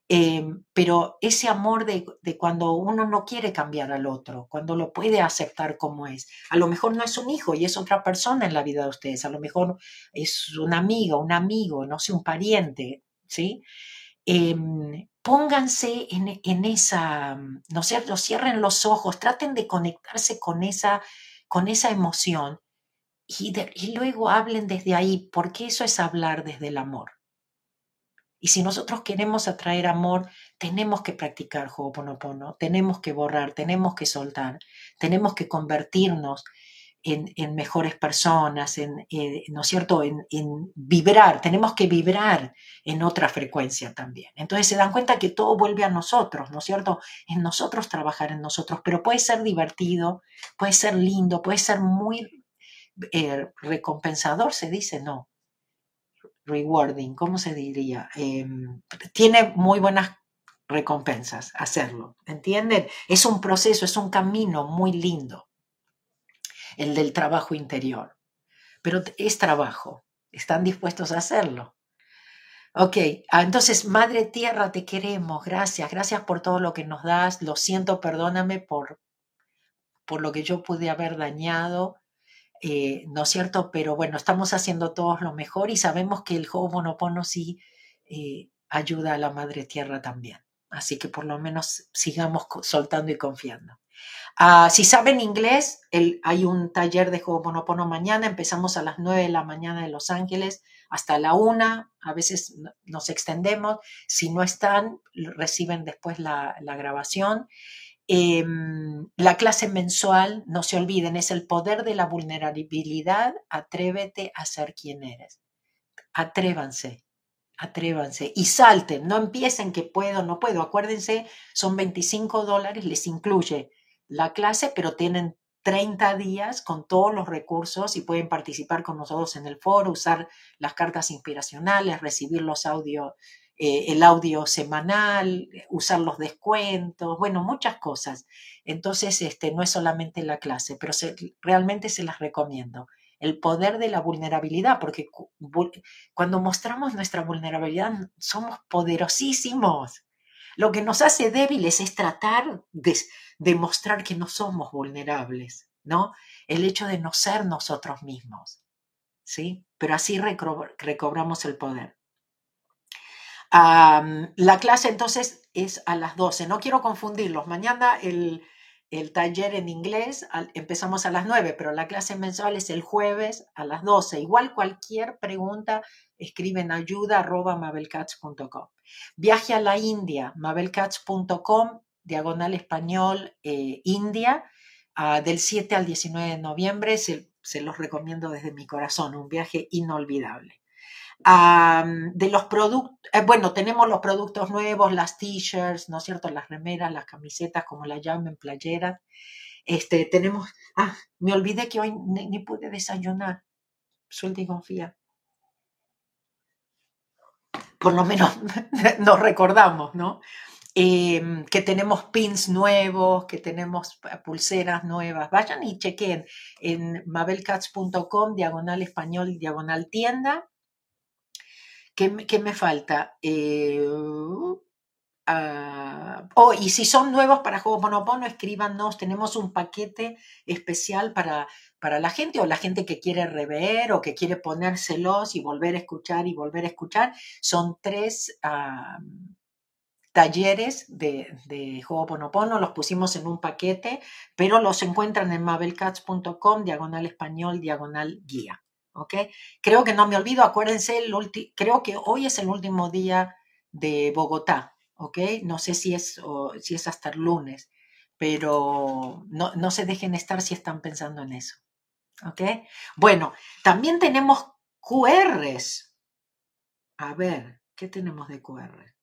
Em, pero ese amor de, cuando uno no quiere cambiar al otro, cuando lo puede aceptar como es. A lo mejor no es un hijo y es otra persona en la vida de ustedes, a lo mejor es una amiga, un amigo, no sé, un pariente, ¿sí? Em, pónganse en, esa, ¿no cierto? Cierren los ojos, traten de conectarse con esa, con esa emoción y luego hablen desde ahí, porque eso es hablar desde el amor. Y si nosotros queremos atraer amor, tenemos que practicar Ho'oponopono, tenemos que borrar, tenemos que soltar, tenemos que convertirnos en, mejores personas, en, eh, ¿no es cierto?, en, vibrar, tenemos que vibrar en otra frecuencia también. Entonces se dan cuenta que todo vuelve a nosotros, ¿no es cierto? En nosotros trabajar en nosotros, pero puede ser divertido, puede ser lindo, puede ser muy eh, recompensador, se dice, no, rewarding, ¿cómo se diría? Em, tiene muy buenas recompensas hacerlo, ¿entienden? Es un proceso, es un camino muy lindo, el del trabajo interior, pero es trabajo, están dispuestos a hacerlo. Ok, ah, entonces, Madre Tierra, te queremos, gracias, gracias por todo lo que nos das, lo siento, perdóname por, por lo que yo pude haber dañado, eh, ¿no es cierto? Pero bueno, estamos haciendo todos lo mejor y sabemos que el Ho'oponopono sí eh, ayuda a la Madre Tierra también. Así que por lo menos sigamos soltando y confiando. Ah, si saben inglés, hay un taller de Ho'oponopono mañana. Empezamos a las 9 de la mañana de Los Ángeles hasta la 1. A veces nos extendemos. Si no están, reciben después la grabación. Em, la clase mensual, no se olviden, es el poder de la vulnerabilidad. Atrévete a ser quien eres. Atrévanse, atrévanse y salten. No empiecen que puedo, no puedo. Acuérdense, son 25 dólares, les incluye la clase, pero tienen 30 días con todos los recursos y pueden participar con nosotros en el foro, usar las cartas inspiracionales, recibir los audios eh, el audio semanal, usar los descuentos, bueno, muchas cosas. Entonces, este, no es solamente la clase, pero realmente se las recomiendo. El poder de la vulnerabilidad, porque cuando mostramos nuestra vulnerabilidad somos poderosísimos. Lo que nos hace débiles es tratar de demostrar que no somos vulnerables, ¿no? El hecho de no ser nosotros mismos, ¿sí? Pero así recobramos el poder la clase entonces es a las 12. No quiero confundirlos. Mañana el, taller en inglés empezamos a las 9, pero la clase mensual es el jueves a las 12. Igual cualquier pregunta escriben ayuda arroba mabelcats.com. Viaje a la India, mabelcats.com, diagonal español eh, India, ah, del 7 al 19 de noviembre. se los recomiendo desde mi corazón, un viaje inolvidable de los productos, eh, bueno, tenemos los productos nuevos, las t-shirts, ¿no es cierto? Las remeras, las camisetas, como la llamen, playeras. Este, tenemos, ah, me olvidé que hoy ni, pude desayunar. Suelta y confía. Por lo menos nos recordamos, ¿no? Em, que tenemos pins nuevos, que tenemos pulseras nuevas. Vayan y chequen en mabelcats.com, diagonal español, diagonal tienda ¿Qué, me falta? Eh, ah, oh, y si son nuevos para Juego Monopono, escríbanos. Tenemos un paquete especial para, para la gente o la gente que quiere rever o que quiere ponérselos y volver a escuchar y volver a escuchar. Son tres ah, talleres de, de Juego Ponopono, los pusimos en un paquete, pero los encuentran en mabelcats.com, diagonal español, diagonal guía. ¿Ok? Creo que no me olvido, acuérdense, creo que hoy es el último día de Bogotá, ¿ok? No sé si es, si es hasta el lunes, pero no, no se dejen estar si están pensando en eso, ¿ok? Bueno, también tenemos QRs. A ver, ¿qué tenemos de QR?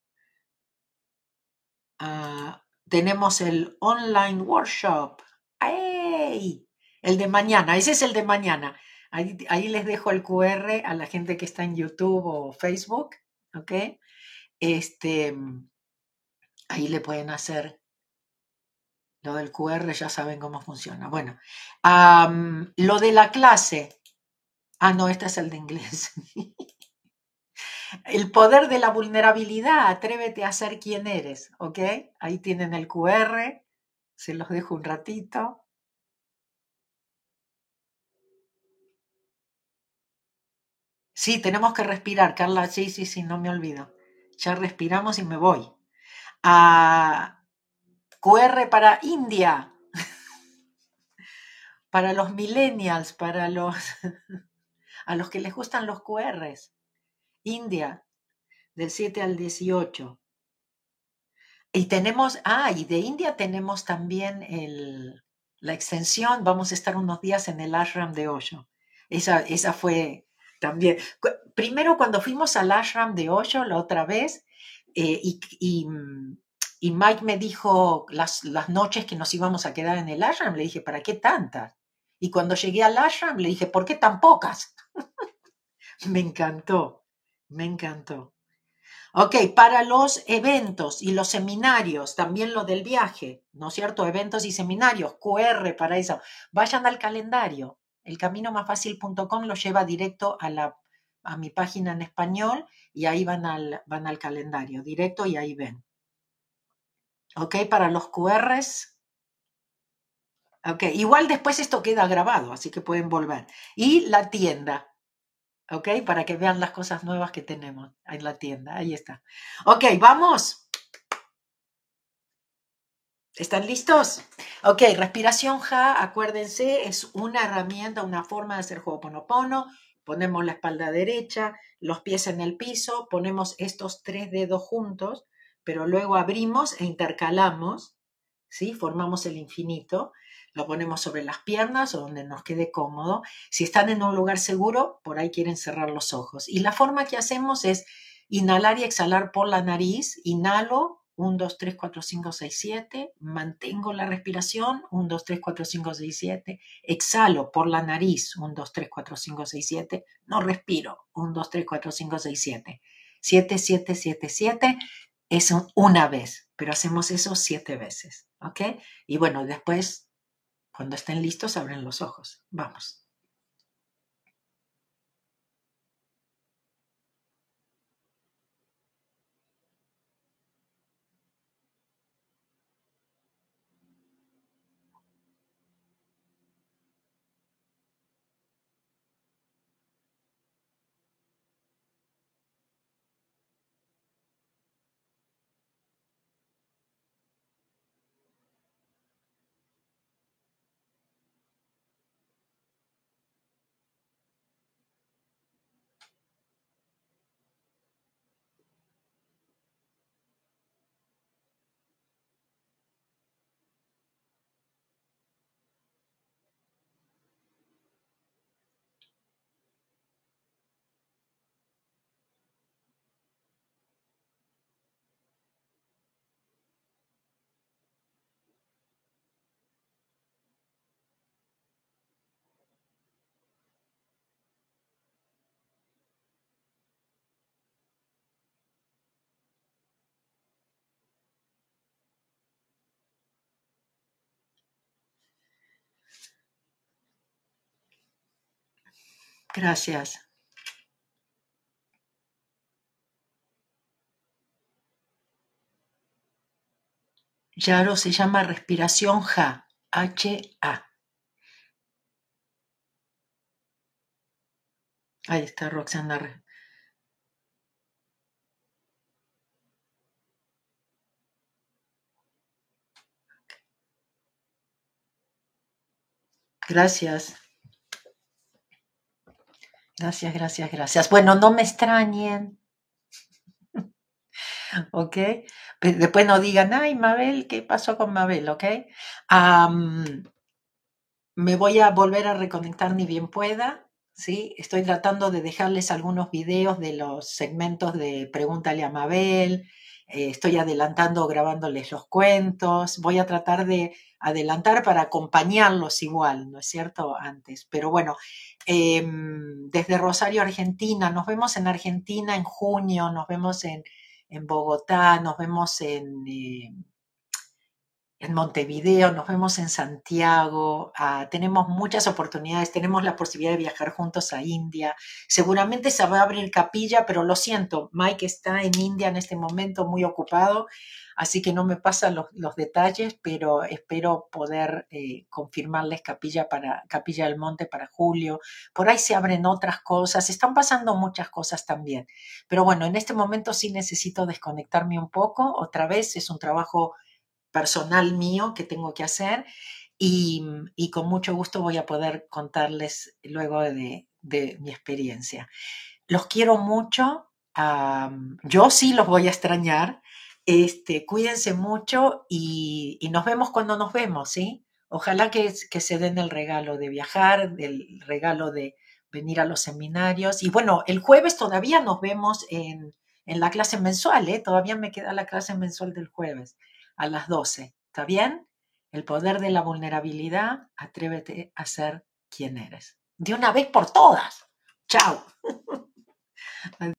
Ah, tenemos el online workshop. ¡Ay! El de mañana, ese es el de mañana. Ahí, les dejo el QR a la gente que está en YouTube o Facebook, ¿ok? Este, ahí le pueden hacer lo del QR, ya saben cómo funciona. Bueno, lo de la clase. Ah, no, este es el de inglés. el poder de la vulnerabilidad, atrévete a ser quien eres, ¿ok? Ahí tienen el QR, se los dejo un ratito. Sí, tenemos que respirar, Carla. Sí, sí, sí, no me olvido. Ya respiramos y me voy. A QR para India, para los millennials, para los a los que les gustan los QRs. India, del 7 al 18. Y tenemos, ah, y de India tenemos también el, la extensión. Vamos a estar unos días en el ashram de Osho. Esa, esa fue también. Primero, cuando fuimos al ashram de Osho la otra vez, eh, y, y, Mike me dijo las, las noches que nos íbamos a quedar en el ashram, le dije, ¿para qué tantas? Y cuando llegué al ashram, le dije, ¿por qué tan pocas? me encantó, me encantó. Ok, para los eventos y los seminarios, también lo del viaje, ¿no es cierto? Eventos y seminarios, QR para eso. Vayan al calendario. El camino más fácil.com lo lleva directo a, la, a mi página en español y ahí van al, van al calendario, directo y ahí ven. ¿Ok? Para los QRs. Ok, igual después esto queda grabado, así que pueden volver. Y la tienda. ¿Ok? Para que vean las cosas nuevas que tenemos en la tienda. Ahí está. Ok, vamos. ¿Están listos? Ok, respiración Ja, acuérdense, es una herramienta, una forma de hacer Ho'oponopono. Ponemos la espalda derecha, los pies en el piso, ponemos estos tres dedos juntos, pero luego abrimos e intercalamos, ¿sí? Formamos el infinito. Lo ponemos sobre las piernas o donde nos quede cómodo. Si están en un lugar seguro, por ahí quieren cerrar los ojos. Y la forma que hacemos es inhalar y exhalar por la nariz. Inhalo, 1, 2, 3, 4, 5, 6, 7. Mantengo la respiración. 1, 2, 3, 4, 5, 6, 7. Exhalo por la nariz. 1, 2, 3, 4, 5, 6, 7. No respiro. 1, 2, 3, 4, 5, 6, 7. 7, 7, 7, 7. Es una vez, pero hacemos eso siete veces. ¿Ok? Y bueno, después, cuando estén listos, abren los ojos. Vamos. Gracias. Yaro se llama respiración Ja, H-A. Ahí está Roxana. Gracias. Gracias, gracias, gracias. Bueno, no me extrañen. ¿Ok? Después no digan, ay, Mabel, ¿qué pasó con Mabel? ¿Ok? me voy a volver a reconectar ni bien pueda. ¿sí? Estoy tratando de dejarles algunos videos de los segmentos de Pregúntale a Mabel. Eh, estoy adelantando, grabándoles los cuentos. Voy a tratar de adelantar para acompañarlos igual, ¿no es cierto? Antes. Pero bueno, em, desde Rosario, Argentina, nos vemos en Argentina en junio, nos vemos en, en Bogotá, nos vemos en, eh, en Montevideo, nos vemos en Santiago, ah, tenemos muchas oportunidades, tenemos la posibilidad de viajar juntos a India. Seguramente se va a abrir capilla, pero lo siento, Mike está en India en este momento muy ocupado, así que no me pasan los, detalles, pero espero poder eh, confirmarles capilla para Capilla del Monte para julio. Por ahí se abren otras cosas, están pasando muchas cosas también. Pero bueno, en este momento sí necesito desconectarme un poco. Otra vez es un trabajo personal mío que tengo que hacer y, con mucho gusto voy a poder contarles luego de, mi experiencia. Los quiero mucho, yo sí los voy a extrañar, este, cuídense mucho y, nos vemos cuando nos vemos, ¿sí? Ojalá que, se den el regalo de viajar, el regalo de venir a los seminarios. Y bueno, el jueves todavía nos vemos en, en la clase mensual, ¿eh? Todavía me queda la clase mensual del jueves a las 12. ¿Está bien? El poder de la vulnerabilidad, atrévete a ser quien eres. De una vez por todas. Chao.